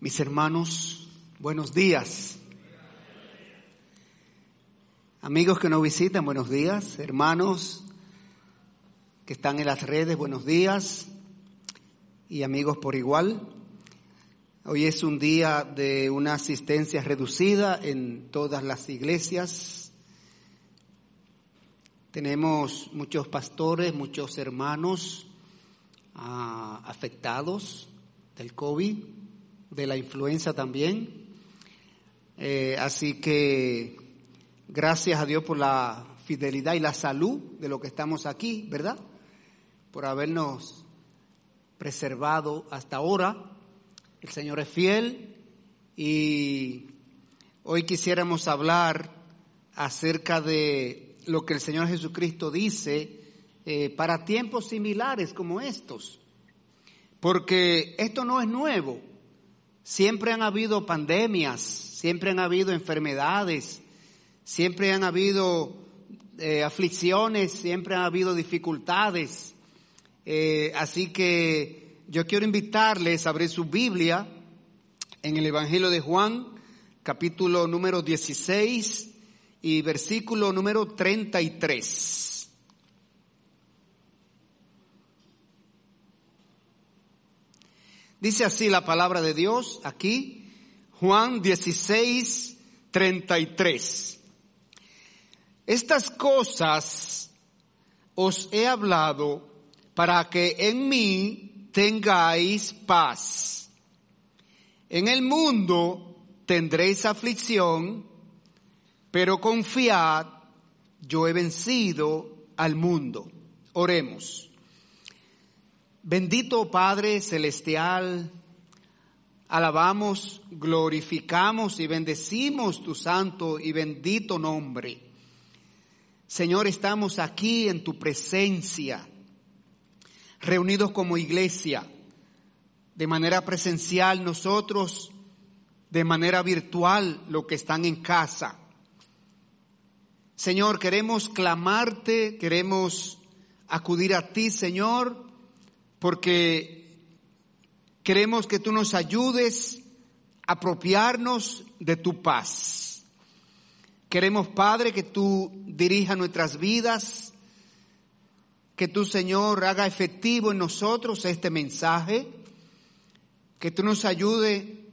Mis hermanos, buenos días. Amigos que nos visitan, buenos días. Hermanos que están en las redes, buenos días. Y amigos por igual. Hoy es un día de una asistencia reducida en todas las iglesias. Tenemos muchos pastores, muchos hermanos ah, afectados del COVID de la influenza también. Eh, así que gracias a Dios por la fidelidad y la salud de lo que estamos aquí, ¿verdad? Por habernos preservado hasta ahora. El Señor es fiel y hoy quisiéramos hablar acerca de lo que el Señor Jesucristo dice eh, para tiempos similares como estos. Porque esto no es nuevo. Siempre han habido pandemias, siempre han habido enfermedades, siempre han habido eh, aflicciones, siempre han habido dificultades. Eh, así que yo quiero invitarles a abrir su Biblia en el Evangelio de Juan, capítulo número 16 y versículo número 33. Dice así la palabra de Dios aquí, Juan 16, 33. Estas cosas os he hablado para que en mí tengáis paz. En el mundo tendréis aflicción, pero confiad, yo he vencido al mundo. Oremos. Bendito Padre Celestial, alabamos, glorificamos y bendecimos tu santo y bendito nombre. Señor, estamos aquí en tu presencia, reunidos como iglesia, de manera presencial nosotros, de manera virtual los que están en casa. Señor, queremos clamarte, queremos acudir a ti, Señor, porque queremos que tú nos ayudes a apropiarnos de tu paz. Queremos, Padre, que tú dirijas nuestras vidas, que tú, Señor, haga efectivo en nosotros este mensaje, que tú nos ayude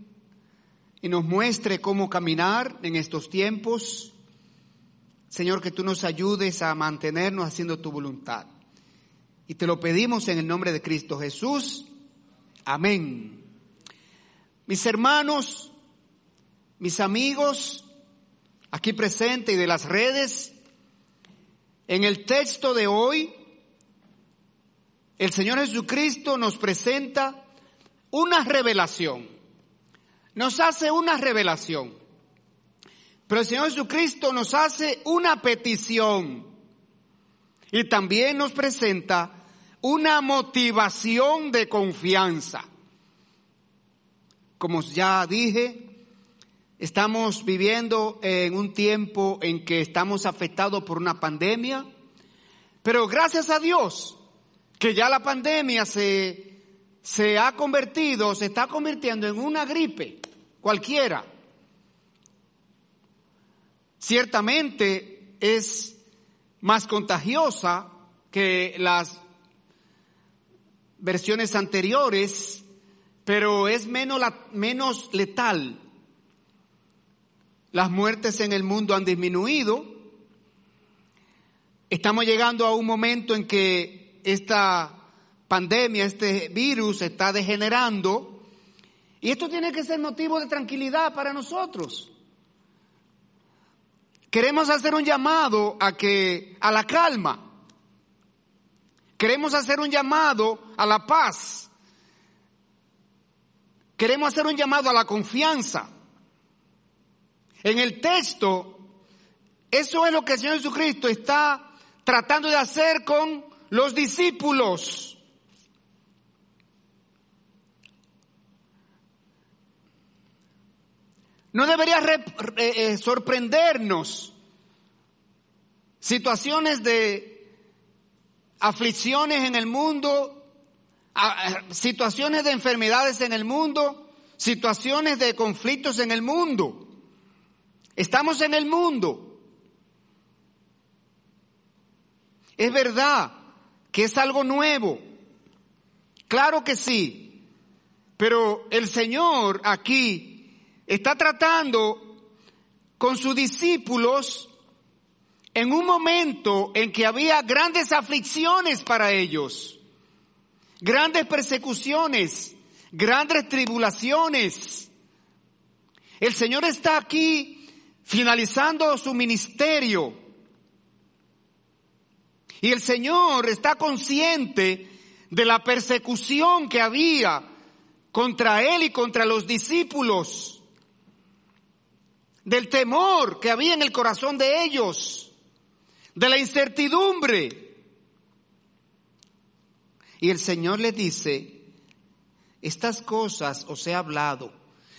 y nos muestre cómo caminar en estos tiempos. Señor, que tú nos ayudes a mantenernos haciendo tu voluntad. Y te lo pedimos en el nombre de Cristo Jesús. Amén. Mis hermanos, mis amigos, aquí presentes y de las redes, en el texto de hoy, el Señor Jesucristo nos presenta una revelación. Nos hace una revelación. Pero el Señor Jesucristo nos hace una petición. Y también nos presenta una motivación de confianza. Como ya dije, estamos viviendo en un tiempo en que estamos afectados por una pandemia, pero gracias a Dios que ya la pandemia se, se ha convertido, se está convirtiendo en una gripe cualquiera. Ciertamente es más contagiosa que las versiones anteriores, pero es menos, menos letal. Las muertes en el mundo han disminuido. Estamos llegando a un momento en que esta pandemia, este virus está degenerando. Y esto tiene que ser motivo de tranquilidad para nosotros. Queremos hacer un llamado a que, a la calma. Queremos hacer un llamado a la paz. Queremos hacer un llamado a la confianza. En el texto, eso es lo que el Señor Jesucristo está tratando de hacer con los discípulos. No debería eh, sorprendernos situaciones de aflicciones en el mundo, situaciones de enfermedades en el mundo, situaciones de conflictos en el mundo. Estamos en el mundo. Es verdad que es algo nuevo. Claro que sí. Pero el Señor aquí está tratando con sus discípulos en un momento en que había grandes aflicciones para ellos, grandes persecuciones, grandes tribulaciones. El Señor está aquí finalizando su ministerio. Y el Señor está consciente de la persecución que había contra Él y contra los discípulos, del temor que había en el corazón de ellos de la incertidumbre. Y el Señor le dice, estas cosas os he hablado.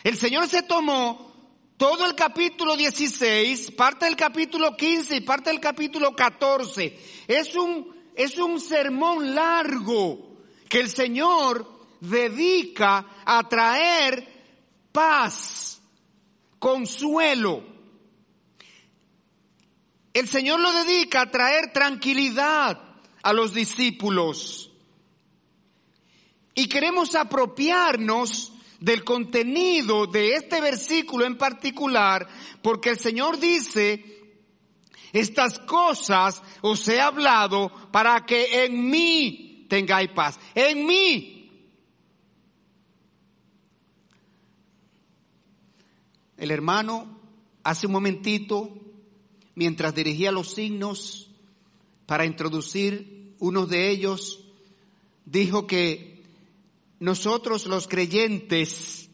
El Señor se tomó todo el capítulo 16, parte del capítulo 15 y parte del capítulo 14. Es un, es un sermón largo que el Señor dedica a traer paz, consuelo, el Señor lo dedica a traer tranquilidad a los discípulos. Y queremos apropiarnos del contenido de este versículo en particular, porque el Señor dice, estas cosas os he hablado para que en mí tengáis paz. En mí. El hermano hace un momentito mientras dirigía los signos para introducir uno de ellos, dijo que nosotros los creyentes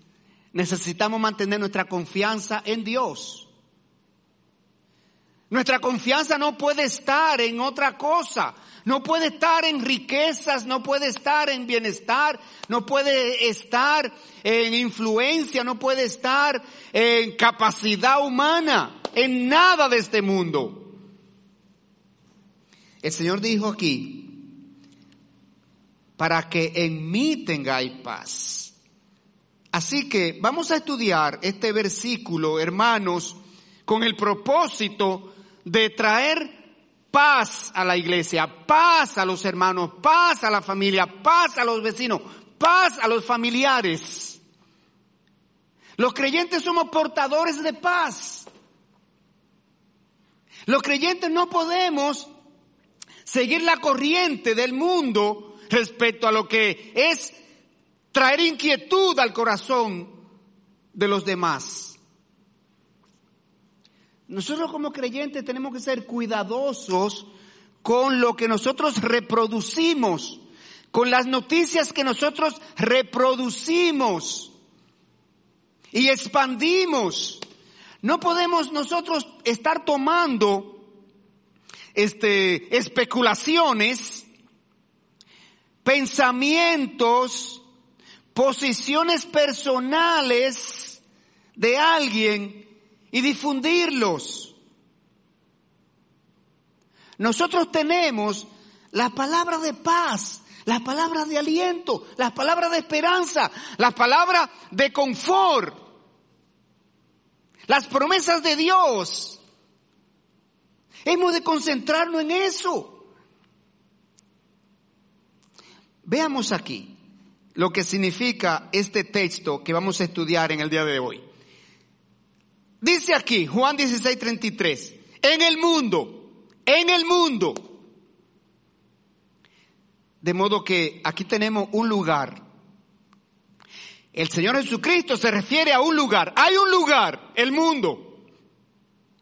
necesitamos mantener nuestra confianza en Dios. Nuestra confianza no puede estar en otra cosa, no puede estar en riquezas, no puede estar en bienestar, no puede estar en influencia, no puede estar en capacidad humana en nada de este mundo. El Señor dijo aquí, para que en mí tengáis paz. Así que vamos a estudiar este versículo, hermanos, con el propósito de traer paz a la iglesia, paz a los hermanos, paz a la familia, paz a los vecinos, paz a los familiares. Los creyentes somos portadores de paz. Los creyentes no podemos seguir la corriente del mundo respecto a lo que es traer inquietud al corazón de los demás. Nosotros como creyentes tenemos que ser cuidadosos con lo que nosotros reproducimos, con las noticias que nosotros reproducimos y expandimos no podemos nosotros estar tomando este, especulaciones, pensamientos, posiciones personales de alguien y difundirlos. Nosotros tenemos la palabra de paz, la palabra de aliento, la palabra de esperanza, la palabra de confort, las promesas de Dios. Hemos de concentrarnos en eso. Veamos aquí lo que significa este texto que vamos a estudiar en el día de hoy. Dice aquí, Juan 16, 33, en el mundo, en el mundo. De modo que aquí tenemos un lugar el Señor Jesucristo se refiere a un lugar. Hay un lugar, el mundo.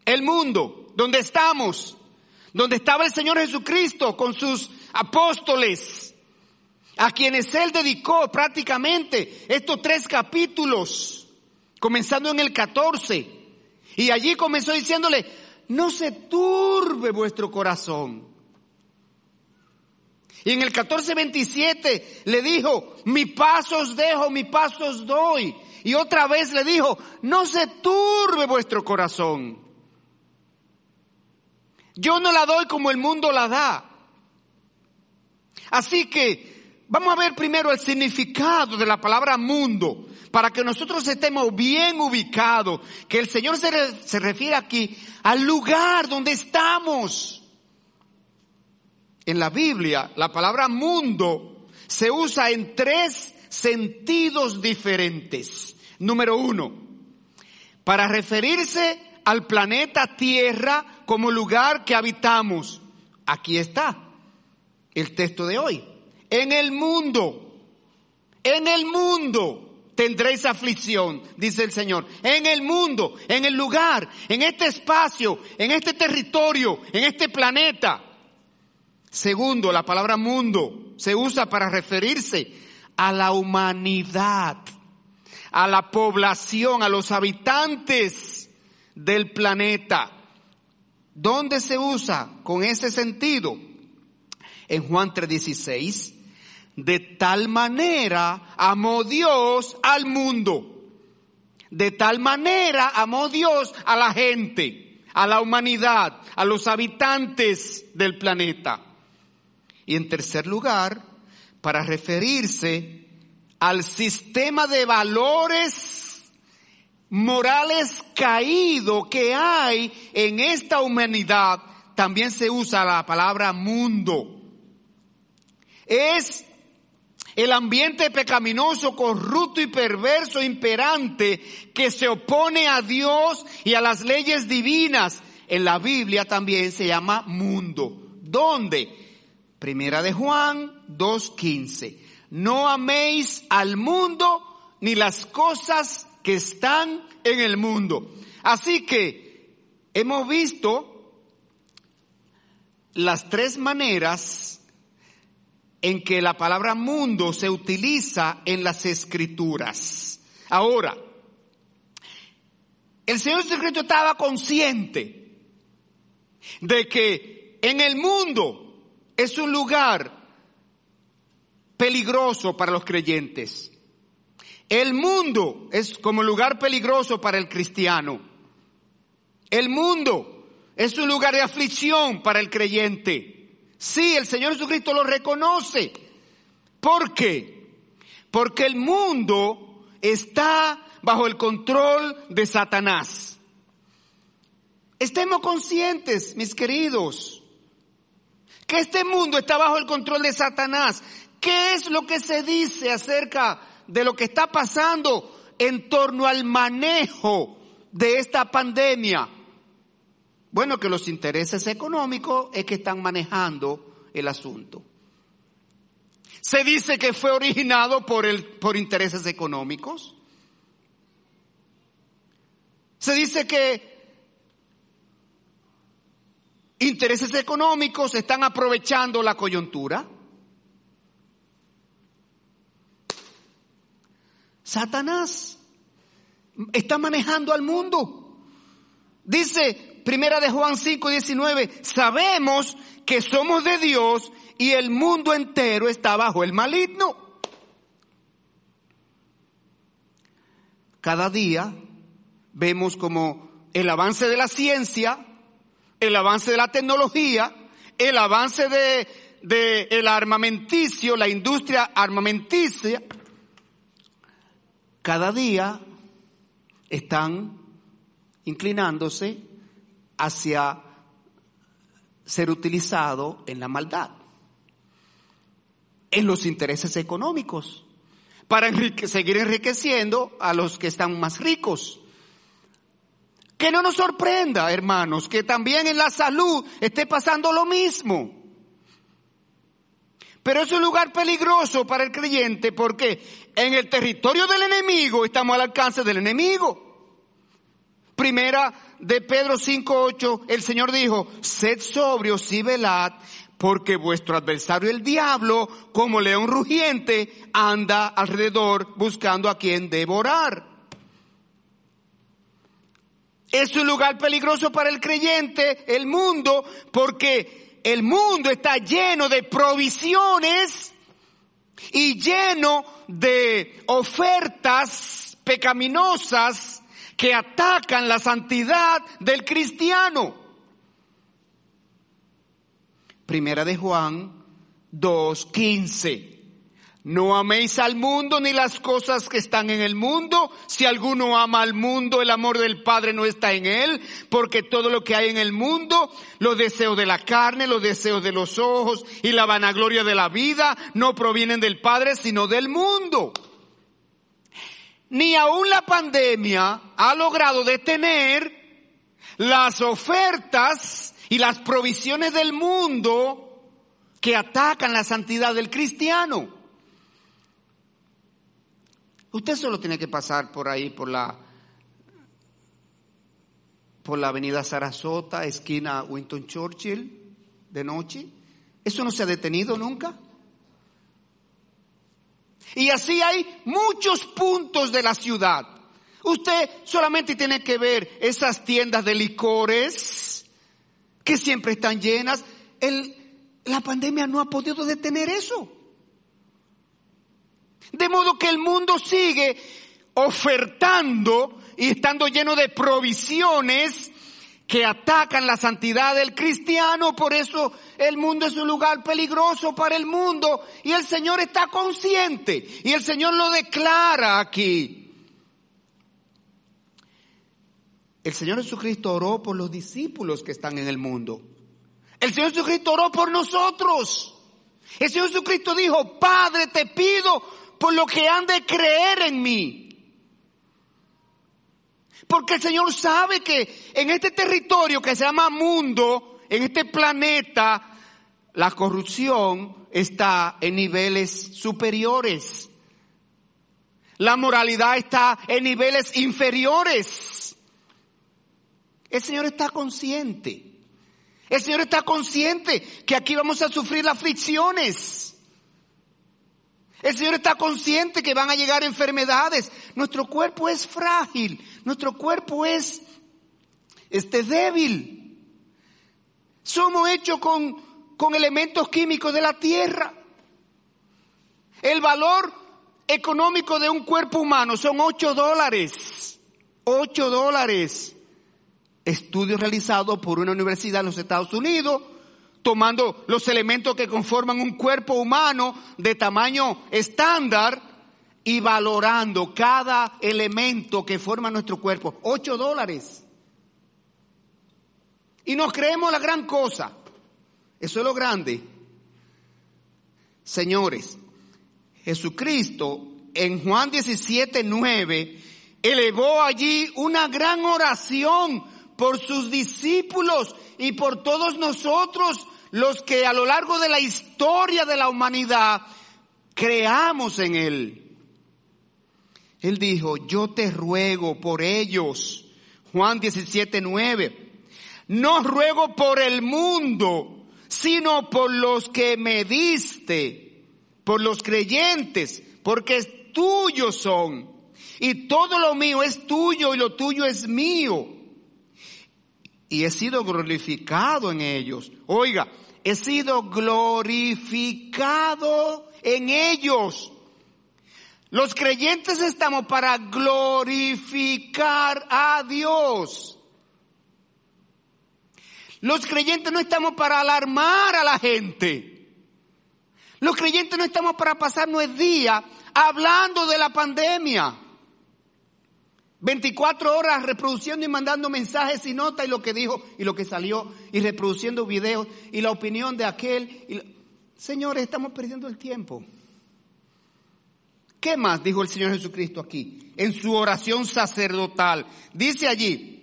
El mundo, donde estamos. Donde estaba el Señor Jesucristo con sus apóstoles. A quienes Él dedicó prácticamente estos tres capítulos. Comenzando en el 14. Y allí comenzó diciéndole, no se turbe vuestro corazón. Y en el 14:27 le dijo, mi paso os dejo, mi paso os doy. Y otra vez le dijo, no se turbe vuestro corazón. Yo no la doy como el mundo la da. Así que Vamos a ver primero el significado de la palabra mundo, para que nosotros estemos bien ubicados, que el Señor se, se refiere aquí al lugar donde estamos. En la Biblia, la palabra mundo se usa en tres sentidos diferentes. Número uno, para referirse al planeta Tierra como lugar que habitamos. Aquí está el texto de hoy. En el mundo, en el mundo tendréis aflicción, dice el Señor. En el mundo, en el lugar, en este espacio, en este territorio, en este planeta. Segundo, la palabra mundo se usa para referirse a la humanidad, a la población, a los habitantes del planeta. ¿Dónde se usa con ese sentido? En Juan 3:16, de tal manera amó Dios al mundo. De tal manera amó Dios a la gente, a la humanidad, a los habitantes del planeta. Y en tercer lugar, para referirse al sistema de valores morales caído que hay en esta humanidad, también se usa la palabra mundo. Es el ambiente pecaminoso, corrupto y perverso, imperante, que se opone a Dios y a las leyes divinas. En la Biblia también se llama mundo. ¿Dónde? Primera de Juan 2.15. No améis al mundo ni las cosas que están en el mundo. Así que hemos visto las tres maneras en que la palabra mundo se utiliza en las escrituras. Ahora, el Señor Secreto estaba consciente de que en el mundo es un lugar peligroso para los creyentes. El mundo es como lugar peligroso para el cristiano. El mundo es un lugar de aflicción para el creyente. Sí, el Señor Jesucristo lo reconoce. ¿Por qué? Porque el mundo está bajo el control de Satanás. Estemos conscientes, mis queridos que este mundo está bajo el control de Satanás. ¿Qué es lo que se dice acerca de lo que está pasando en torno al manejo de esta pandemia? Bueno, que los intereses económicos es que están manejando el asunto. Se dice que fue originado por, el, por intereses económicos. Se dice que intereses económicos están aprovechando la coyuntura. Satanás está manejando al mundo. Dice Primera de Juan 5, 19, sabemos que somos de Dios y el mundo entero está bajo el maligno. Cada día vemos como el avance de la ciencia el avance de la tecnología, el avance de, el armamenticio, la industria armamenticia, cada día están inclinándose hacia ser utilizado en la maldad, en los intereses económicos, para seguir enriqueciendo a los que están más ricos. Que no nos sorprenda, hermanos, que también en la salud esté pasando lo mismo. Pero es un lugar peligroso para el creyente porque en el territorio del enemigo estamos al alcance del enemigo. Primera de Pedro 5.8, el Señor dijo, sed sobrios y velad, porque vuestro adversario el diablo, como león rugiente, anda alrededor buscando a quien devorar. Es un lugar peligroso para el creyente, el mundo, porque el mundo está lleno de provisiones y lleno de ofertas pecaminosas que atacan la santidad del cristiano. Primera de Juan 2.15. No améis al mundo ni las cosas que están en el mundo. Si alguno ama al mundo, el amor del Padre no está en él, porque todo lo que hay en el mundo, los deseos de la carne, los deseos de los ojos y la vanagloria de la vida, no provienen del Padre, sino del mundo. Ni aún la pandemia ha logrado detener las ofertas y las provisiones del mundo que atacan la santidad del cristiano. Usted solo tiene que pasar por ahí, por la, por la avenida Sarasota, esquina Winton Churchill, de noche. Eso no se ha detenido nunca. Y así hay muchos puntos de la ciudad. Usted solamente tiene que ver esas tiendas de licores que siempre están llenas. El, la pandemia no ha podido detener eso. De modo que el mundo sigue ofertando y estando lleno de provisiones que atacan la santidad del cristiano. Por eso el mundo es un lugar peligroso para el mundo y el Señor está consciente y el Señor lo declara aquí. El Señor Jesucristo oró por los discípulos que están en el mundo. El Señor Jesucristo oró por nosotros. El Señor Jesucristo dijo, Padre, te pido por lo que han de creer en mí. Porque el Señor sabe que en este territorio que se llama mundo, en este planeta, la corrupción está en niveles superiores. La moralidad está en niveles inferiores. El Señor está consciente. El Señor está consciente que aquí vamos a sufrir las fricciones. El Señor está consciente que van a llegar enfermedades. Nuestro cuerpo es frágil. Nuestro cuerpo es este débil. Somos hechos con, con elementos químicos de la tierra. El valor económico de un cuerpo humano son 8 dólares. 8 dólares. Estudios realizados por una universidad en los Estados Unidos tomando los elementos que conforman un cuerpo humano de tamaño estándar y valorando cada elemento que forma nuestro cuerpo. Ocho dólares. Y nos creemos la gran cosa. Eso es lo grande. Señores, Jesucristo en Juan 17, 9, elevó allí una gran oración por sus discípulos y por todos nosotros los que a lo largo de la historia de la humanidad creamos en Él. Él dijo, yo te ruego por ellos. Juan 17, 9. No ruego por el mundo, sino por los que me diste, por los creyentes, porque tuyos son. Y todo lo mío es tuyo y lo tuyo es mío. Y he sido glorificado en ellos. Oiga, he sido glorificado en ellos. Los creyentes estamos para glorificar a Dios. Los creyentes no estamos para alarmar a la gente. Los creyentes no estamos para pasarnos el día hablando de la pandemia. 24 horas reproduciendo y mandando mensajes y notas y lo que dijo y lo que salió y reproduciendo videos y la opinión de aquel. Señores, estamos perdiendo el tiempo. ¿Qué más dijo el Señor Jesucristo aquí? En su oración sacerdotal. Dice allí,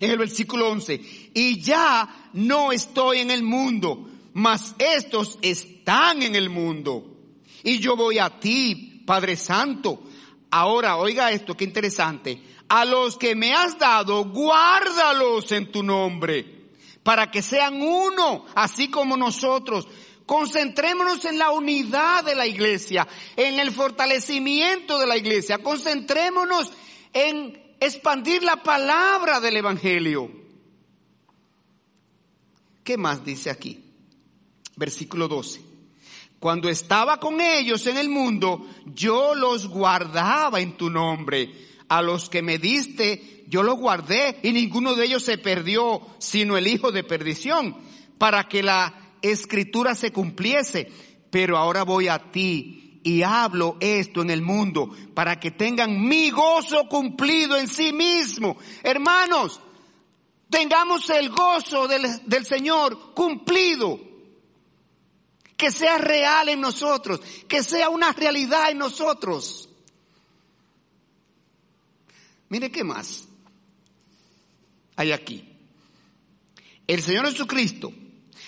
en el versículo 11, y ya no estoy en el mundo, mas estos están en el mundo. Y yo voy a ti, Padre Santo Ahora, oiga esto, qué interesante. A los que me has dado, guárdalos en tu nombre, para que sean uno, así como nosotros. Concentrémonos en la unidad de la iglesia, en el fortalecimiento de la iglesia. Concentrémonos en expandir la palabra del Evangelio. ¿Qué más dice aquí? Versículo 12. Cuando estaba con ellos en el mundo, yo los guardaba en tu nombre. A los que me diste, yo los guardé y ninguno de ellos se perdió, sino el hijo de perdición, para que la escritura se cumpliese. Pero ahora voy a ti y hablo esto en el mundo para que tengan mi gozo cumplido en sí mismo. Hermanos, tengamos el gozo del, del Señor cumplido. Que sea real en nosotros, que sea una realidad en nosotros. Mire qué más hay aquí. El Señor Jesucristo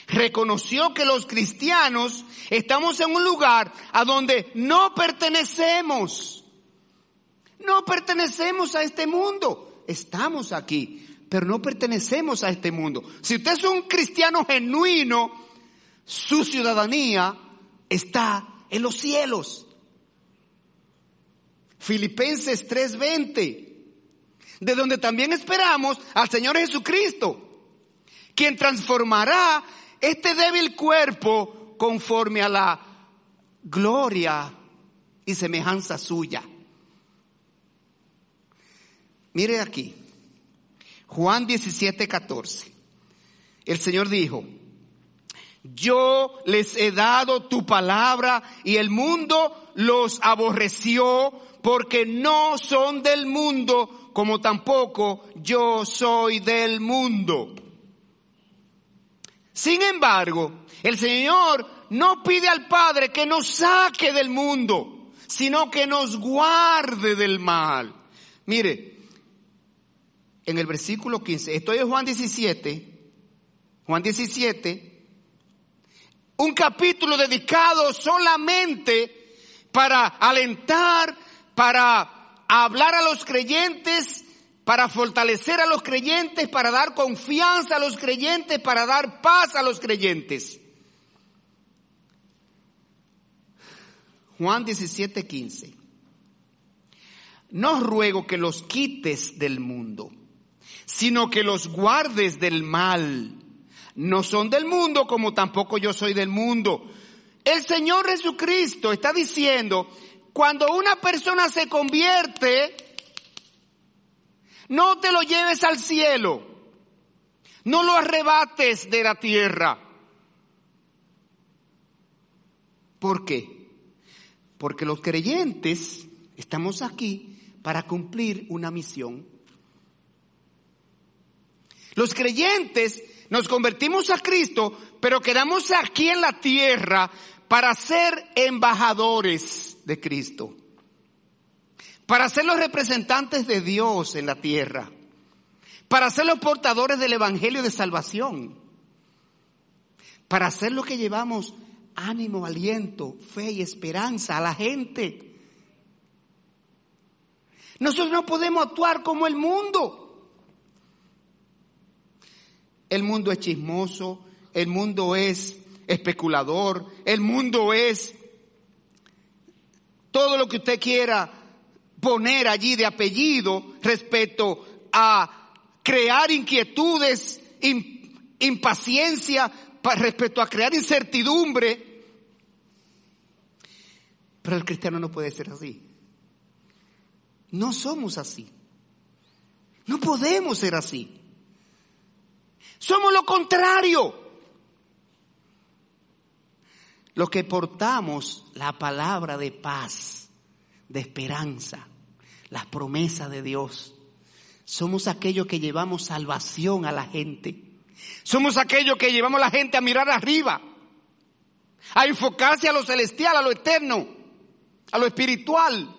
reconoció que los cristianos estamos en un lugar a donde no pertenecemos. No pertenecemos a este mundo. Estamos aquí, pero no pertenecemos a este mundo. Si usted es un cristiano genuino, su ciudadanía está en los cielos. Filipenses 3:20, de donde también esperamos al Señor Jesucristo, quien transformará este débil cuerpo conforme a la gloria y semejanza suya. Mire aquí, Juan 17, 14. El Señor dijo, yo les he dado tu palabra y el mundo los aborreció porque no son del mundo como tampoco yo soy del mundo. Sin embargo, el Señor no pide al Padre que nos saque del mundo, sino que nos guarde del mal. Mire, en el versículo 15, estoy en Juan 17, Juan 17, un capítulo dedicado solamente para alentar, para hablar a los creyentes para fortalecer a los creyentes, para dar confianza a los creyentes, para dar paz a los creyentes. Juan 17, 15. No ruego que los quites del mundo, sino que los guardes del mal. No son del mundo como tampoco yo soy del mundo. El Señor Jesucristo está diciendo, cuando una persona se convierte, no te lo lleves al cielo. No lo arrebates de la tierra. ¿Por qué? Porque los creyentes estamos aquí para cumplir una misión. Los creyentes nos convertimos a Cristo, pero quedamos aquí en la tierra para ser embajadores de Cristo para ser los representantes de Dios en la tierra, para ser los portadores del Evangelio de salvación, para hacer lo que llevamos ánimo, aliento, fe y esperanza a la gente. Nosotros no podemos actuar como el mundo. El mundo es chismoso, el mundo es especulador, el mundo es todo lo que usted quiera poner allí de apellido respecto a crear inquietudes, impaciencia, respecto a crear incertidumbre. Pero el cristiano no puede ser así. No somos así. No podemos ser así. Somos lo contrario. Los que portamos la palabra de paz, de esperanza, las promesas de Dios. Somos aquellos que llevamos salvación a la gente. Somos aquellos que llevamos a la gente a mirar arriba, a enfocarse a lo celestial, a lo eterno, a lo espiritual.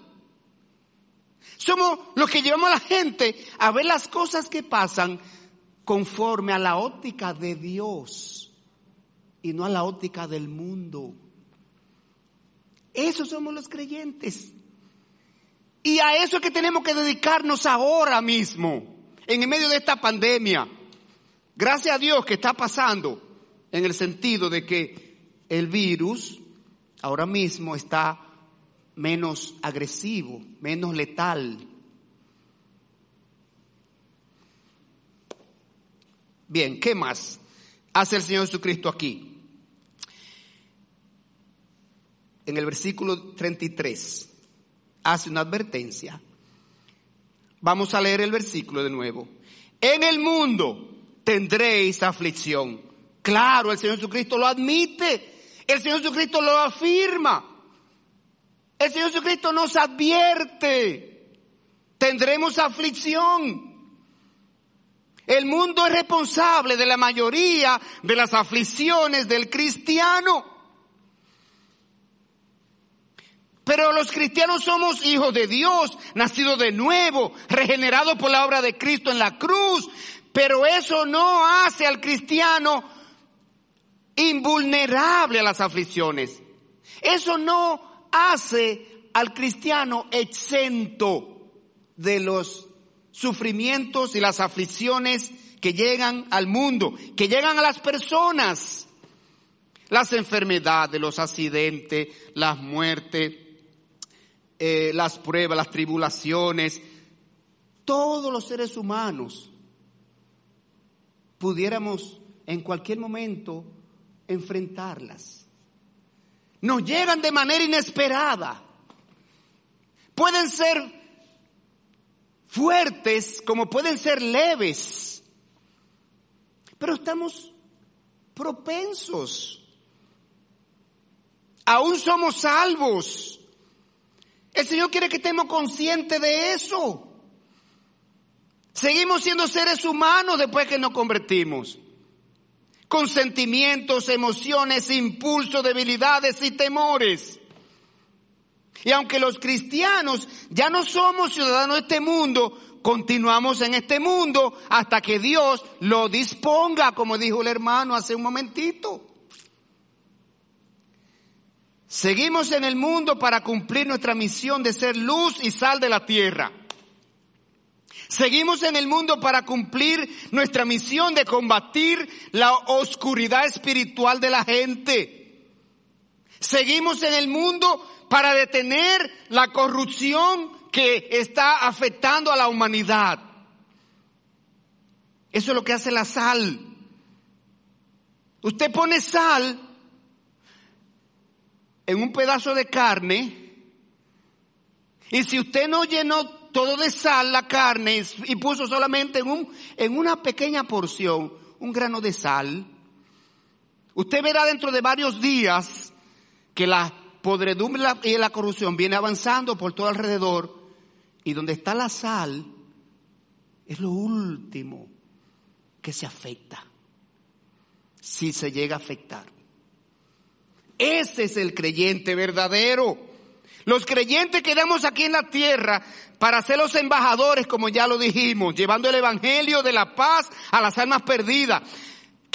Somos los que llevamos a la gente a ver las cosas que pasan conforme a la óptica de Dios y no a la óptica del mundo. Esos somos los creyentes. Y a eso es que tenemos que dedicarnos ahora mismo, en medio de esta pandemia. Gracias a Dios que está pasando en el sentido de que el virus ahora mismo está menos agresivo, menos letal. Bien, ¿qué más hace el Señor Jesucristo aquí? En el versículo 33 hace una advertencia. Vamos a leer el versículo de nuevo. En el mundo tendréis aflicción. Claro, el Señor Jesucristo lo admite. El Señor Jesucristo lo afirma. El Señor Jesucristo nos advierte, tendremos aflicción. El mundo es responsable de la mayoría de las aflicciones del cristiano. Pero los cristianos somos hijos de Dios, nacidos de nuevo, regenerados por la obra de Cristo en la cruz. Pero eso no hace al cristiano invulnerable a las aflicciones. Eso no hace al cristiano exento de los sufrimientos y las aflicciones que llegan al mundo, que llegan a las personas. Las enfermedades, los accidentes, las muertes, eh, las pruebas, las tribulaciones, todos los seres humanos pudiéramos en cualquier momento enfrentarlas. Nos llegan de manera inesperada. Pueden ser fuertes como pueden ser leves, pero estamos propensos. Aún somos salvos el Señor quiere que estemos conscientes de eso. Seguimos siendo seres humanos después que nos convertimos. Con sentimientos, emociones, impulsos, debilidades y temores. Y aunque los cristianos ya no somos ciudadanos de este mundo, continuamos en este mundo hasta que Dios lo disponga, como dijo el hermano hace un momentito. Seguimos en el mundo para cumplir nuestra misión de ser luz y sal de la tierra. Seguimos en el mundo para cumplir nuestra misión de combatir la oscuridad espiritual de la gente. Seguimos en el mundo para detener la corrupción que está afectando a la humanidad. Eso es lo que hace la sal. Usted pone sal en un pedazo de carne y si usted no llenó todo de sal la carne y puso solamente en, un, en una pequeña porción un grano de sal, usted verá dentro de varios días que la podredumbre y la corrupción viene avanzando por todo alrededor y donde está la sal es lo último que se afecta, si se llega a afectar. Ese es el creyente verdadero. Los creyentes quedamos aquí en la tierra para ser los embajadores, como ya lo dijimos, llevando el evangelio de la paz a las almas perdidas.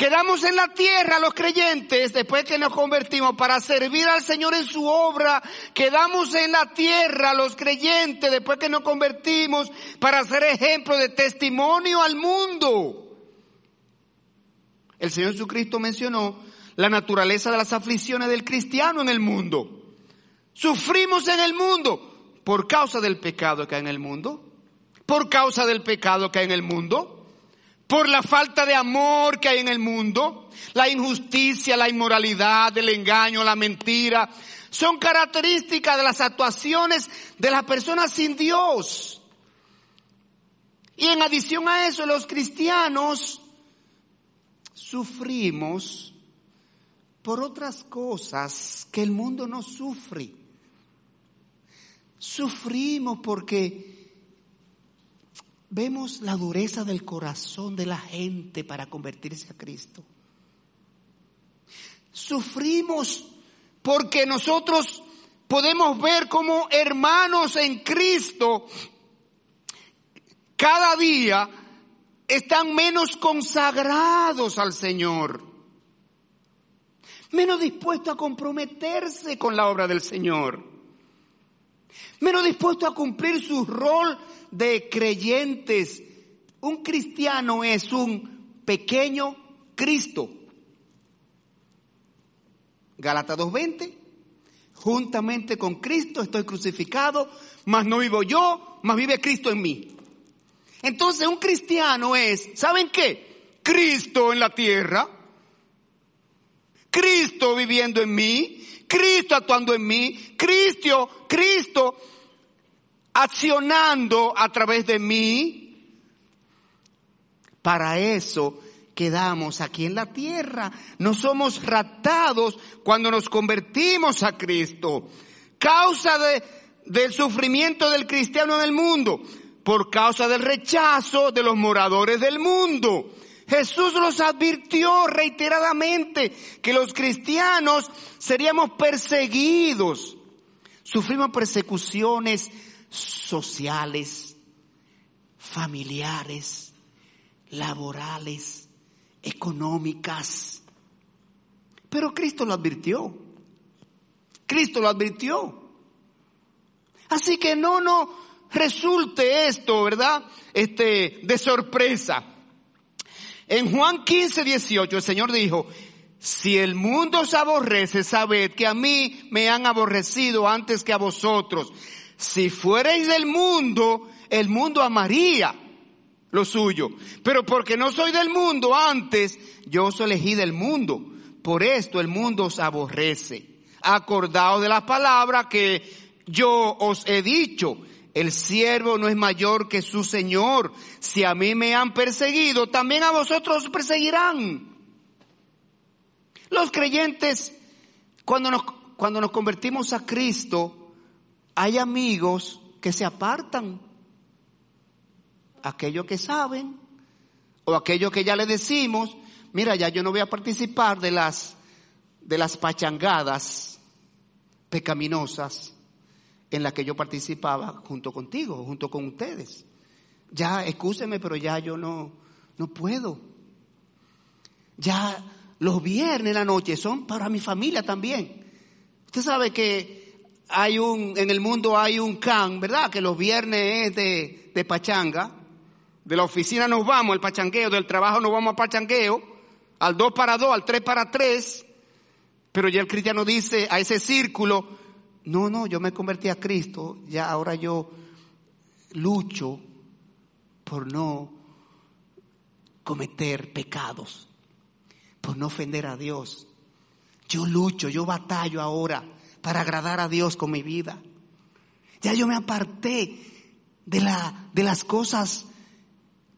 Quedamos en la tierra los creyentes después que nos convertimos para servir al Señor en su obra. Quedamos en la tierra los creyentes después que nos convertimos para ser ejemplo de testimonio al mundo. El Señor Jesucristo mencionó la naturaleza de las aflicciones del cristiano en el mundo. Sufrimos en el mundo por causa del pecado que hay en el mundo, por causa del pecado que hay en el mundo, por la falta de amor que hay en el mundo, la injusticia, la inmoralidad, el engaño, la mentira, son características de las actuaciones de las personas sin Dios. Y en adición a eso, los cristianos sufrimos por otras cosas que el mundo no sufre. Sufrimos porque vemos la dureza del corazón de la gente para convertirse a Cristo. Sufrimos porque nosotros podemos ver como hermanos en Cristo cada día están menos consagrados al Señor menos dispuesto a comprometerse con la obra del Señor, menos dispuesto a cumplir su rol de creyentes. Un cristiano es un pequeño Cristo. Galata 2.20, juntamente con Cristo estoy crucificado, mas no vivo yo, mas vive Cristo en mí. Entonces un cristiano es, ¿saben qué? Cristo en la tierra, Cristo viviendo en mí, Cristo actuando en mí, Cristo, Cristo accionando a través de mí. Para eso quedamos aquí en la tierra. No somos raptados cuando nos convertimos a Cristo. causa de, del sufrimiento del cristiano en el mundo, por causa del rechazo de los moradores del mundo. Jesús los advirtió reiteradamente que los cristianos seríamos perseguidos. Sufrimos persecuciones sociales, familiares, laborales, económicas. Pero Cristo lo advirtió. Cristo lo advirtió. Así que no, no resulte esto, ¿verdad? Este, de sorpresa. En Juan 15, 18 el Señor dijo, si el mundo os aborrece, sabed que a mí me han aborrecido antes que a vosotros. Si fuerais del mundo, el mundo amaría lo suyo. Pero porque no soy del mundo antes, yo os elegí del mundo. Por esto el mundo os aborrece. Acordado de la palabra que yo os he dicho. El siervo no es mayor que su Señor. Si a mí me han perseguido, también a vosotros os perseguirán. Los creyentes, cuando nos, cuando nos convertimos a Cristo, hay amigos que se apartan aquellos que saben o aquellos que ya le decimos, mira, ya yo no voy a participar de las, de las pachangadas pecaminosas en las que yo participaba junto contigo, junto con ustedes. Ya, excúseme, pero ya yo no, no puedo. Ya los viernes en la noche son para mi familia también. Usted sabe que hay un, en el mundo hay un can, ¿verdad? Que los viernes es de, de pachanga. De la oficina nos vamos al pachangueo, del trabajo nos vamos al pachangueo, al 2 para 2, al 3 para 3. Pero ya el cristiano dice a ese círculo, no, no, yo me convertí a Cristo, ya ahora yo lucho por no cometer pecados, por no ofender a Dios. Yo lucho, yo batallo ahora para agradar a Dios con mi vida. Ya yo me aparté de, la, de las cosas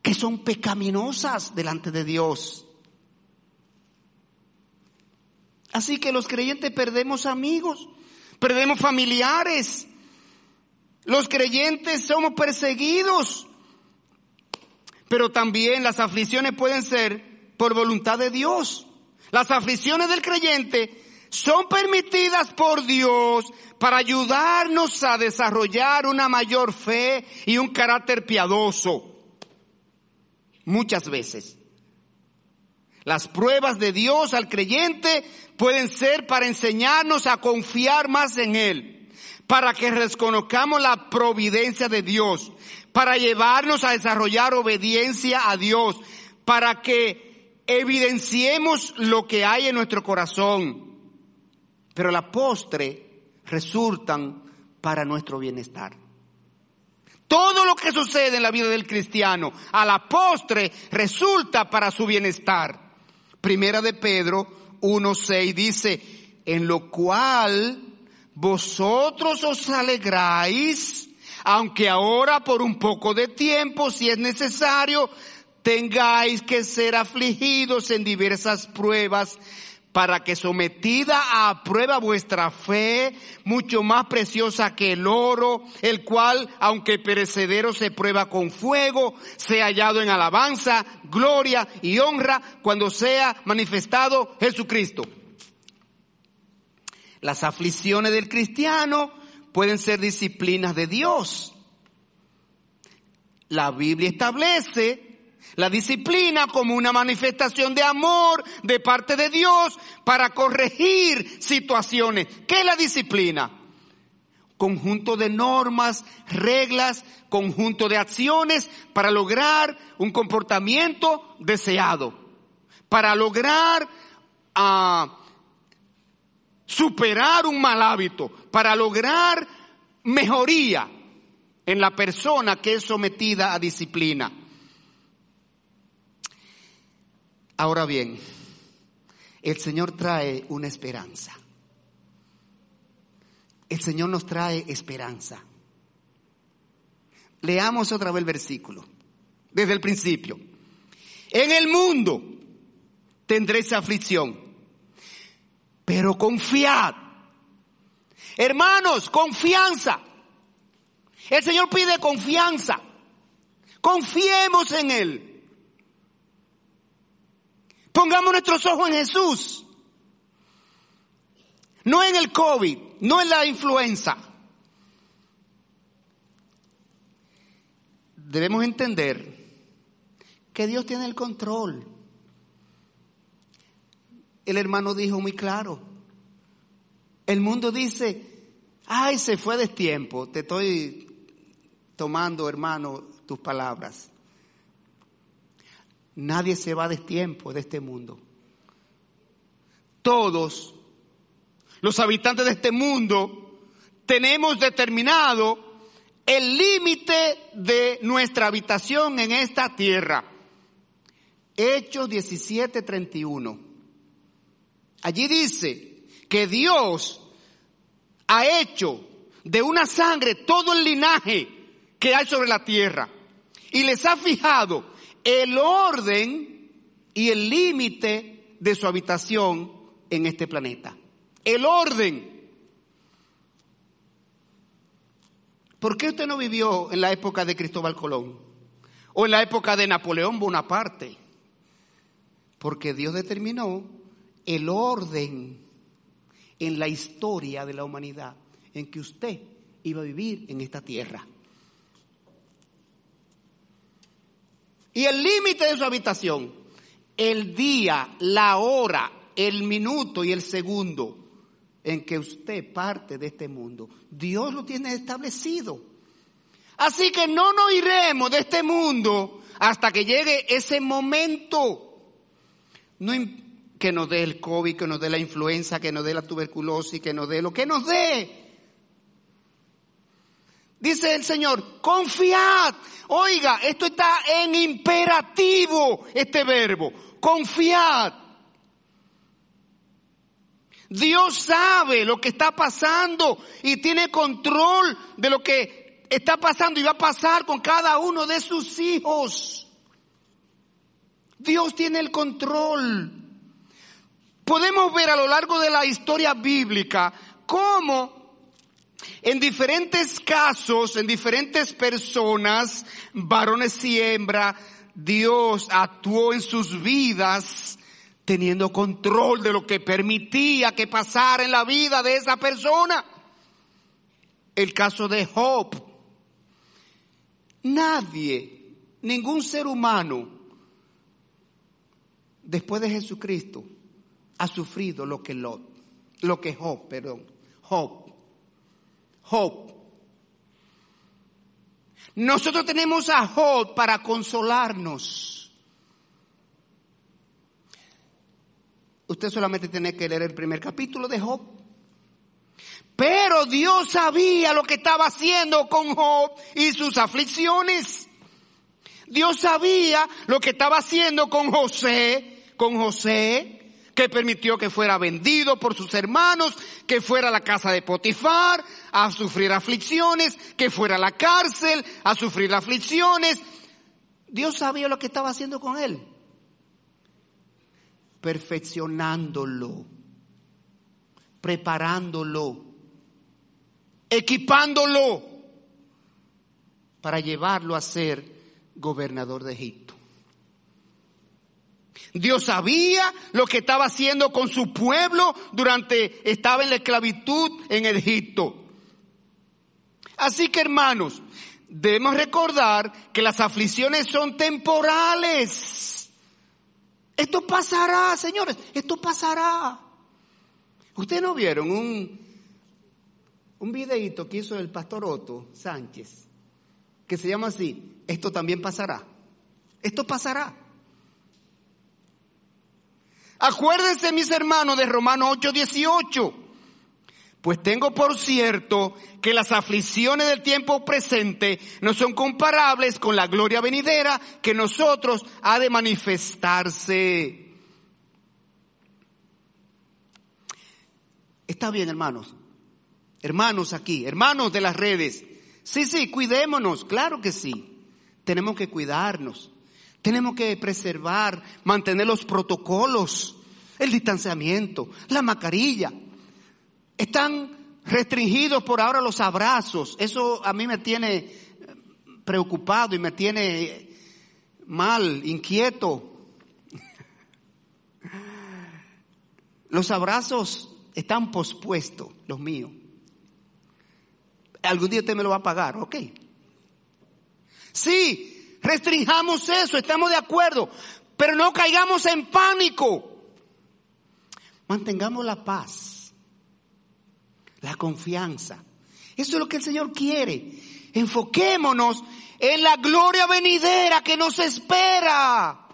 que son pecaminosas delante de Dios. Así que los creyentes perdemos amigos, perdemos familiares. Los creyentes somos perseguidos. Pero también las aflicciones pueden ser por voluntad de Dios. Las aflicciones del creyente son permitidas por Dios para ayudarnos a desarrollar una mayor fe y un carácter piadoso muchas veces. Las pruebas de Dios al creyente pueden ser para enseñarnos a confiar más en Él, para que reconozcamos la providencia de Dios, para llevarnos a desarrollar obediencia a Dios, para que evidenciemos lo que hay en nuestro corazón. Pero la postre resultan para nuestro bienestar. Todo lo que sucede en la vida del cristiano a la postre resulta para su bienestar. Primera de Pedro 1.6 dice, en lo cual vosotros os alegráis, aunque ahora por un poco de tiempo, si es necesario, tengáis que ser afligidos en diversas pruebas para que sometida a prueba vuestra fe, mucho más preciosa que el oro, el cual, aunque perecedero se prueba con fuego, sea hallado en alabanza, gloria y honra cuando sea manifestado Jesucristo. Las aflicciones del cristiano pueden ser disciplinas de Dios. La Biblia establece la disciplina como una manifestación de amor de parte de Dios para corregir situaciones. ¿Qué es la disciplina? Conjunto de normas, reglas, conjunto de acciones para lograr un comportamiento deseado, para lograr uh, superar un mal hábito, para lograr mejoría en la persona que es sometida a disciplina. Ahora bien, el Señor trae una esperanza. El Señor nos trae esperanza. Leamos otra vez el versículo, desde el principio. En el mundo tendréis aflicción, pero confiad. Hermanos, confianza. El Señor pide confianza. Confiemos en Él. Pongamos nuestros ojos en Jesús. No en el COVID, no en la influenza. Debemos entender que Dios tiene el control. El hermano dijo muy claro. El mundo dice, ay, se fue de tiempo. Te estoy tomando, hermano, tus palabras. Nadie se va de tiempo de este mundo. Todos los habitantes de este mundo tenemos determinado el límite de nuestra habitación en esta tierra. Hechos 17:31. Allí dice que Dios ha hecho de una sangre todo el linaje que hay sobre la tierra y les ha fijado el orden y el límite de su habitación en este planeta. El orden. ¿Por qué usted no vivió en la época de Cristóbal Colón? O en la época de Napoleón Bonaparte. Porque Dios determinó el orden en la historia de la humanidad en que usted iba a vivir en esta tierra. Y el límite de su habitación, el día, la hora, el minuto y el segundo en que usted parte de este mundo. Dios lo tiene establecido. Así que no nos iremos de este mundo hasta que llegue ese momento. No que nos dé el COVID, que nos dé la influenza, que nos dé la tuberculosis, que nos dé lo que nos dé. Dice el Señor, confiad. Oiga, esto está en imperativo, este verbo. Confiad. Dios sabe lo que está pasando y tiene control de lo que está pasando y va a pasar con cada uno de sus hijos. Dios tiene el control. Podemos ver a lo largo de la historia bíblica cómo en diferentes casos, en diferentes personas, varones y hembras, Dios actuó en sus vidas teniendo control de lo que permitía que pasara en la vida de esa persona. El caso de Job. Nadie, ningún ser humano, después de Jesucristo, ha sufrido lo que Lot, lo que Job, perdón, Job. Job. Nosotros tenemos a Job para consolarnos. Usted solamente tiene que leer el primer capítulo de Job. Pero Dios sabía lo que estaba haciendo con Job y sus aflicciones. Dios sabía lo que estaba haciendo con José, con José, que permitió que fuera vendido por sus hermanos, que fuera a la casa de Potifar a sufrir aflicciones, que fuera a la cárcel a sufrir aflicciones. Dios sabía lo que estaba haciendo con él perfeccionándolo, preparándolo, equipándolo para llevarlo a ser gobernador de Egipto. Dios sabía lo que estaba haciendo con su pueblo durante estaba en la esclavitud en Egipto. Así que hermanos, debemos recordar que las aflicciones son temporales. Esto pasará, señores, esto pasará. Ustedes no vieron un, un videíto que hizo el pastor Otto Sánchez, que se llama así, esto también pasará. Esto pasará. Acuérdense, mis hermanos, de Romanos 8:18. Pues tengo por cierto que las aflicciones del tiempo presente no son comparables con la gloria venidera que nosotros ha de manifestarse. Está bien, hermanos. Hermanos aquí, hermanos de las redes. Sí, sí, cuidémonos, claro que sí. Tenemos que cuidarnos. Tenemos que preservar, mantener los protocolos, el distanciamiento, la mascarilla están restringidos por ahora los abrazos. Eso a mí me tiene preocupado y me tiene mal, inquieto. Los abrazos están pospuestos, los míos. Algún día usted me lo va a pagar, ¿ok? Sí, restringamos eso, estamos de acuerdo, pero no caigamos en pánico. Mantengamos la paz, la confianza. Eso es lo que el Señor quiere. Enfoquémonos en la gloria venidera que nos espera.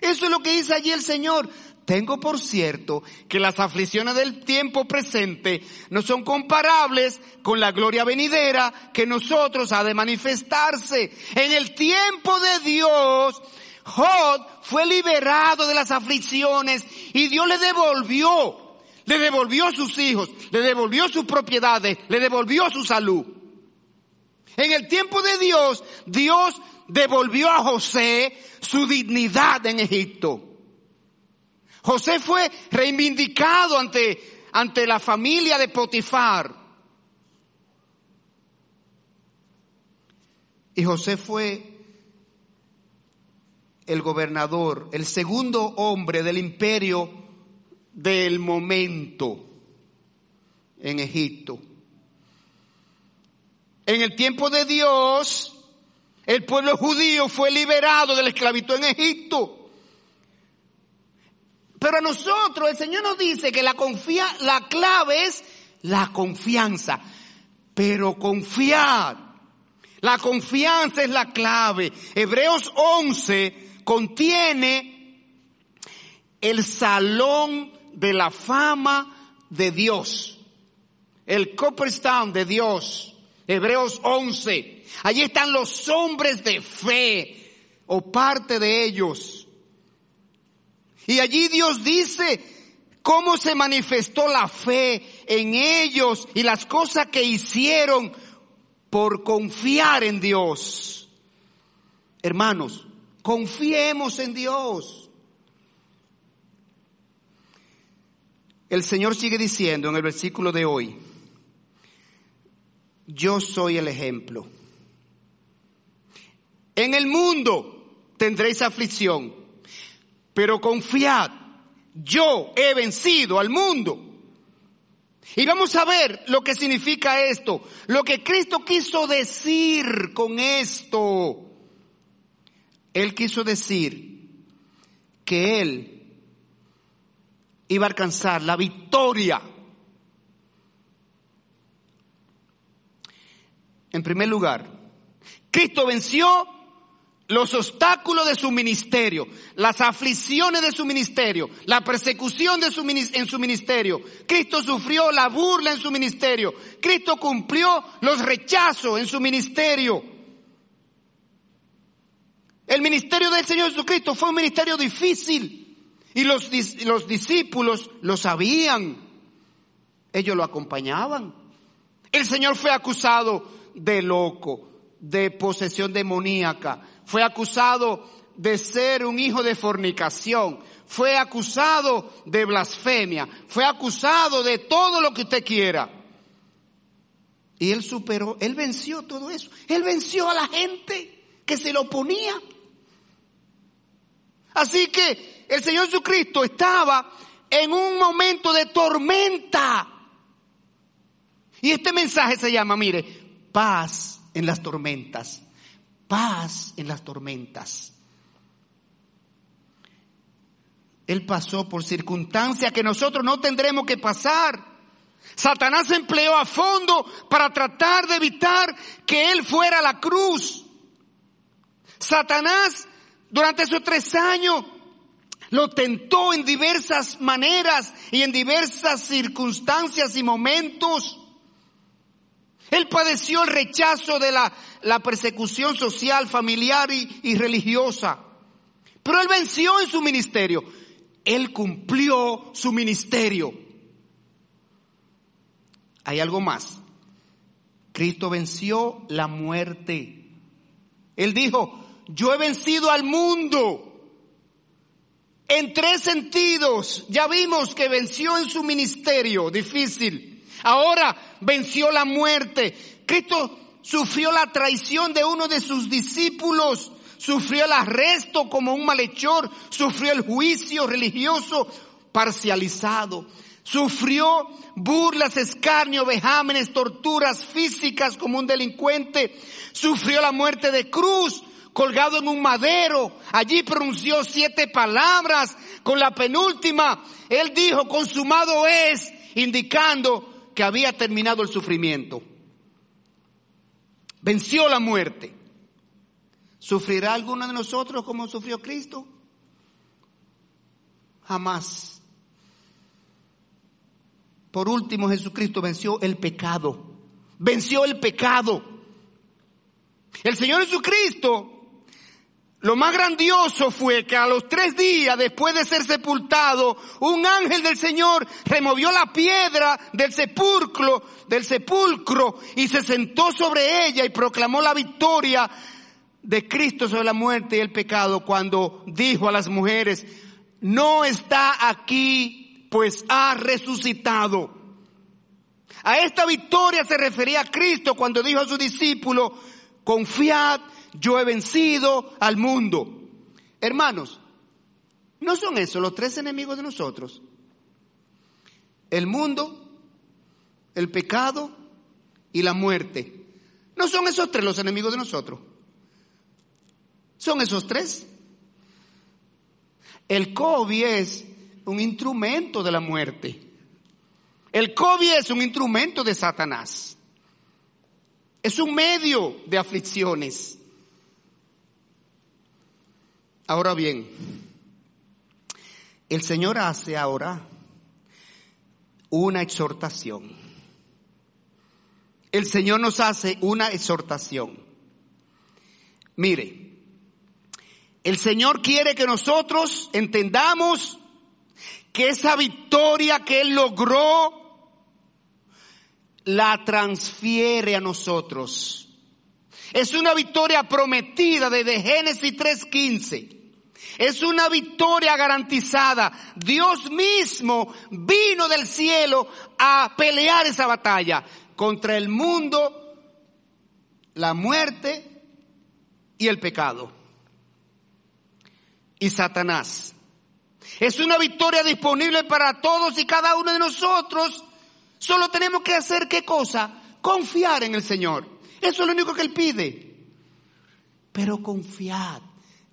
Eso es lo que dice allí el Señor. Tengo por cierto que las aflicciones del tiempo presente no son comparables con la gloria venidera que nosotros ha de manifestarse. En el tiempo de Dios, Job fue liberado de las aflicciones y Dios le devolvió, le devolvió sus hijos, le devolvió sus propiedades, le devolvió su salud. En el tiempo de Dios, Dios devolvió a José su dignidad en Egipto. José fue reivindicado ante, ante la familia de Potifar. Y José fue el gobernador, el segundo hombre del imperio del momento en Egipto. En el tiempo de Dios, el pueblo judío fue liberado de la esclavitud en Egipto. Pero a nosotros el Señor nos dice que la, confía, la clave es la confianza. Pero confiar. La confianza es la clave. Hebreos 11 contiene el salón de la fama de Dios. El Copperstone de Dios. Hebreos 11. Allí están los hombres de fe o parte de ellos y allí Dios dice cómo se manifestó la fe en ellos y las cosas que hicieron por confiar en Dios. Hermanos, confiemos en Dios. El Señor sigue diciendo en el versículo de hoy, yo soy el ejemplo. En el mundo tendréis aflicción pero confiad, yo he vencido al mundo. Y vamos a ver lo que significa esto, lo que Cristo quiso decir con esto. Él quiso decir que Él iba a alcanzar la victoria. En primer lugar, Cristo venció los obstáculos de su ministerio, las aflicciones de su ministerio, la persecución de su, en su ministerio. Cristo sufrió la burla en su ministerio. Cristo cumplió los rechazos en su ministerio. El ministerio del Señor Jesucristo fue un ministerio difícil y los, los discípulos lo sabían. Ellos lo acompañaban. El Señor fue acusado de loco, de posesión demoníaca, fue acusado de ser un hijo de fornicación, fue acusado de blasfemia, fue acusado de todo lo que usted quiera. Y él superó, él venció todo eso. Él venció a la gente que se lo oponía. Así que el Señor Jesucristo estaba en un momento de tormenta. Y este mensaje se llama, mire, paz en las tormentas en las tormentas. Él pasó por circunstancias que nosotros no tendremos que pasar. Satanás empleó a fondo para tratar de evitar que él fuera a la cruz. Satanás durante esos tres años lo tentó en diversas maneras y en diversas circunstancias y momentos. Él padeció el rechazo de la, la persecución social, familiar y, y religiosa. Pero él venció en su ministerio. Él cumplió su ministerio. Hay algo más. Cristo venció la muerte. Él dijo, yo he vencido al mundo. En tres sentidos, ya vimos que venció en su ministerio difícil. Ahora venció la muerte. Cristo sufrió la traición de uno de sus discípulos, sufrió el arresto como un malhechor, sufrió el juicio religioso parcializado, sufrió burlas, escarnio, vejámenes, torturas físicas como un delincuente, sufrió la muerte de cruz, colgado en un madero. Allí pronunció siete palabras. Con la penúltima, él dijo, consumado es, indicando que había terminado el sufrimiento. Venció la muerte. ¿Sufrirá alguno de nosotros como sufrió Cristo? Jamás. Por último, Jesucristo venció el pecado. Venció el pecado. El Señor Jesucristo lo más grandioso fue que a los tres días después de ser sepultado, un ángel del Señor removió la piedra del sepulcro, del sepulcro y se sentó sobre ella y proclamó la victoria de Cristo sobre la muerte y el pecado cuando dijo a las mujeres, no está aquí, pues ha resucitado. A esta victoria se refería Cristo cuando dijo a sus discípulos, confiad yo he vencido al mundo. Hermanos, ¿no son esos los tres enemigos de nosotros? El mundo, el pecado y la muerte. ¿No son esos tres los enemigos de nosotros? ¿Son esos tres? El COVID es un instrumento de la muerte. El COVID es un instrumento de Satanás. Es un medio de aflicciones. Ahora bien, el Señor hace ahora una exhortación. El Señor nos hace una exhortación. Mire, el Señor quiere que nosotros entendamos que esa victoria que Él logró la transfiere a nosotros. Es una victoria prometida desde Génesis 3.15. Es una victoria garantizada. Dios mismo vino del cielo a pelear esa batalla contra el mundo, la muerte y el pecado. Y Satanás. Es una victoria disponible para todos y cada uno de nosotros. Solo tenemos que hacer qué cosa? Confiar en el Señor. Eso es lo único que Él pide. Pero confiad,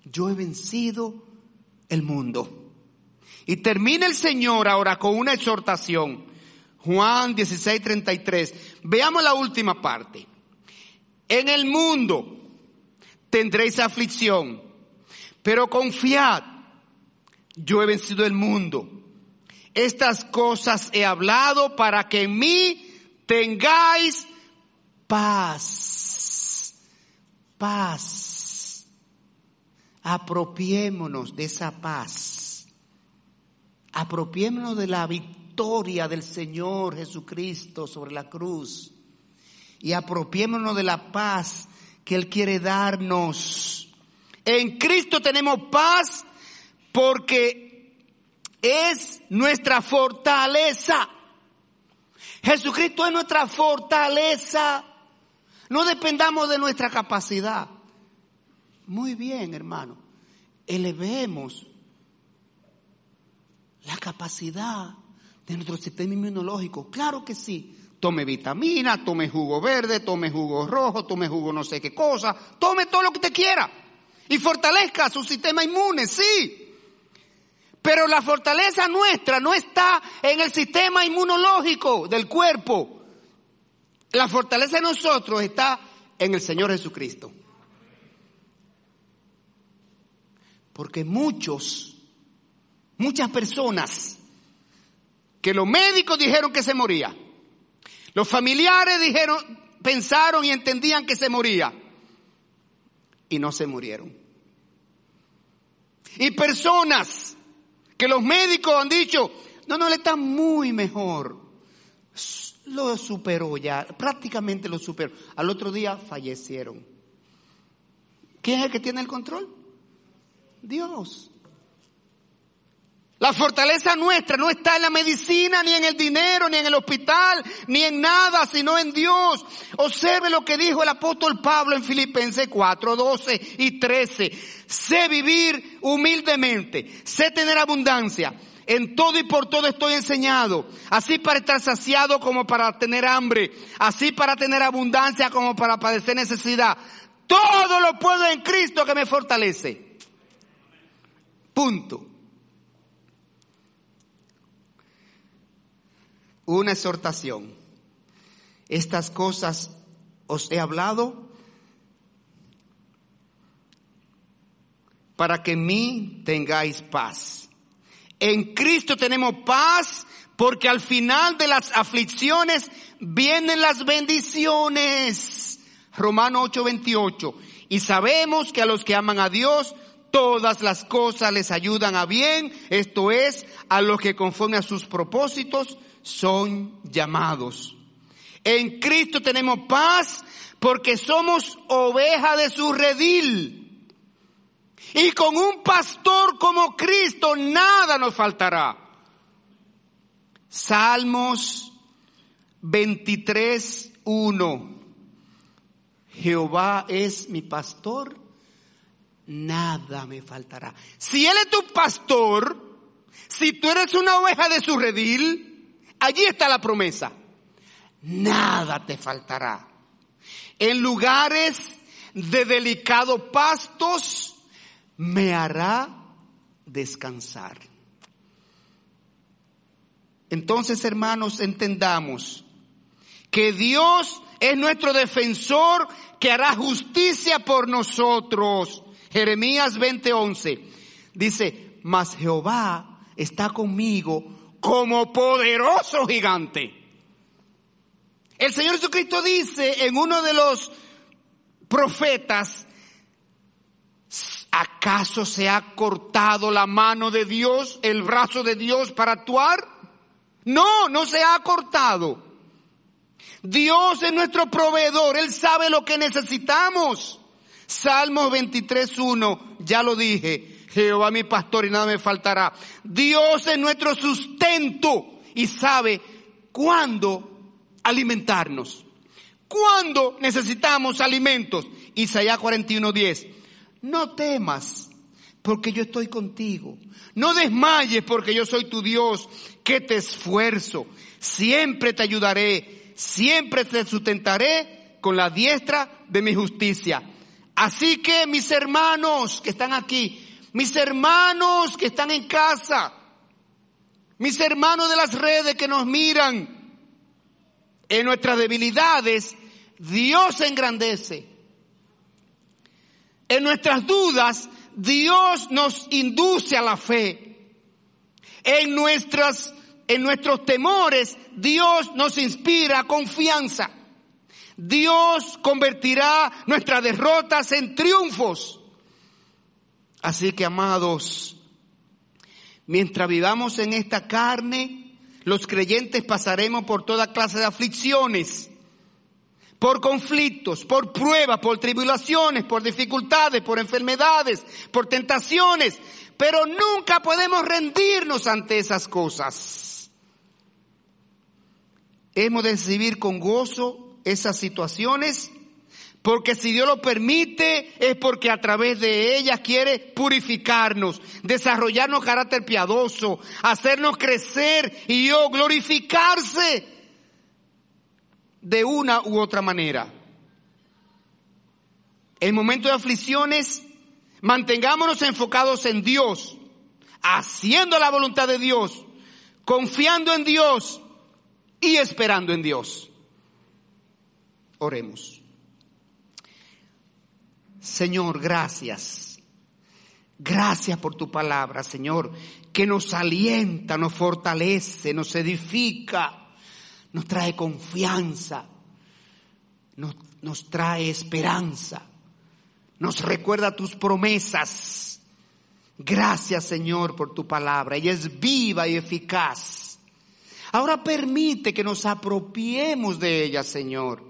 yo he vencido el mundo. Y termina el Señor ahora con una exhortación. Juan 16, 33. Veamos la última parte. En el mundo tendréis aflicción, pero confiad, yo he vencido el mundo. Estas cosas he hablado para que en mí tengáis paz, paz. Apropiémonos de esa paz. Apropiémonos de la victoria del Señor Jesucristo sobre la cruz. Y apropiémonos de la paz que Él quiere darnos. En Cristo tenemos paz porque es nuestra fortaleza. Jesucristo es nuestra fortaleza. No dependamos de nuestra capacidad. Muy bien, hermano. Elevemos la capacidad de nuestro sistema inmunológico. Claro que sí. Tome vitamina, tome jugo verde, tome jugo rojo, tome jugo no sé qué cosa. Tome todo lo que usted quiera. Y fortalezca su sistema inmune, sí. Pero la fortaleza nuestra no está en el sistema inmunológico del cuerpo. La fortaleza de nosotros está en el Señor Jesucristo. Porque muchos, muchas personas que los médicos dijeron que se moría, los familiares dijeron, pensaron y entendían que se moría y no se murieron. Y personas que los médicos han dicho, no, no, le está muy mejor lo superó ya, prácticamente lo superó. Al otro día fallecieron. ¿Quién es el que tiene el control? Dios. La fortaleza nuestra no está en la medicina, ni en el dinero, ni en el hospital, ni en nada, sino en Dios. Observe lo que dijo el apóstol Pablo en Filipenses 4, 12 y 13. Sé vivir humildemente, sé tener abundancia. En todo y por todo estoy enseñado. Así para estar saciado como para tener hambre. Así para tener abundancia como para padecer necesidad. Todo lo puedo en Cristo que me fortalece. Punto. una exhortación. Estas cosas os he hablado para que en mí tengáis paz. En Cristo tenemos paz porque al final de las aflicciones vienen las bendiciones. Romano 8:28. Y sabemos que a los que aman a Dios, todas las cosas les ayudan a bien, esto es, a los que conforme a sus propósitos son llamados. En Cristo tenemos paz porque somos oveja de su redil. Y con un pastor como Cristo nada nos faltará. Salmos 23, 1. Jehová es mi pastor, nada me faltará. Si Él es tu pastor, si tú eres una oveja de su redil, Allí está la promesa. Nada te faltará. En lugares de delicados pastos me hará descansar. Entonces, hermanos, entendamos que Dios es nuestro defensor que hará justicia por nosotros. Jeremías 20:11 dice, mas Jehová está conmigo como poderoso gigante. El Señor Jesucristo dice en uno de los profetas, ¿acaso se ha cortado la mano de Dios, el brazo de Dios para actuar? No, no se ha cortado. Dios es nuestro proveedor, Él sabe lo que necesitamos. Salmos 23.1, ya lo dije, Jehová mi pastor y nada me faltará. Dios es nuestro sustento y sabe cuándo alimentarnos. Cuándo necesitamos alimentos. Isaías 41:10. No temas porque yo estoy contigo. No desmayes porque yo soy tu Dios que te esfuerzo. Siempre te ayudaré. Siempre te sustentaré con la diestra de mi justicia. Así que mis hermanos que están aquí, mis hermanos que están en casa, mis hermanos de las redes que nos miran, en nuestras debilidades, Dios engrandece. En nuestras dudas, Dios nos induce a la fe. En nuestras, en nuestros temores, Dios nos inspira confianza. Dios convertirá nuestras derrotas en triunfos. Así que, amados, mientras vivamos en esta carne, los creyentes pasaremos por toda clase de aflicciones, por conflictos, por pruebas, por tribulaciones, por dificultades, por enfermedades, por tentaciones, pero nunca podemos rendirnos ante esas cosas. Hemos de recibir con gozo esas situaciones porque si Dios lo permite es porque a través de ella quiere purificarnos, desarrollarnos carácter piadoso, hacernos crecer y yo glorificarse de una u otra manera. En momentos de aflicciones, mantengámonos enfocados en Dios, haciendo la voluntad de Dios, confiando en Dios y esperando en Dios. Oremos. Señor, gracias. Gracias por tu palabra, Señor, que nos alienta, nos fortalece, nos edifica, nos trae confianza, nos, nos trae esperanza, nos recuerda tus promesas. Gracias, Señor, por tu palabra. Ella es viva y eficaz. Ahora permite que nos apropiemos de ella, Señor.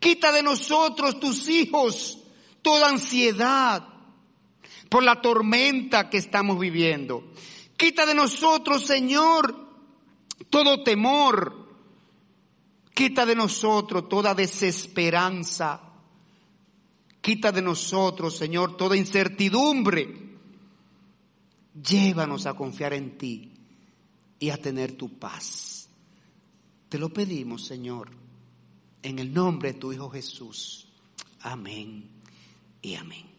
Quita de nosotros, tus hijos, toda ansiedad por la tormenta que estamos viviendo. Quita de nosotros, Señor, todo temor. Quita de nosotros toda desesperanza. Quita de nosotros, Señor, toda incertidumbre. Llévanos a confiar en ti y a tener tu paz. Te lo pedimos, Señor, en el nombre de tu Hijo Jesús. Amén y amén.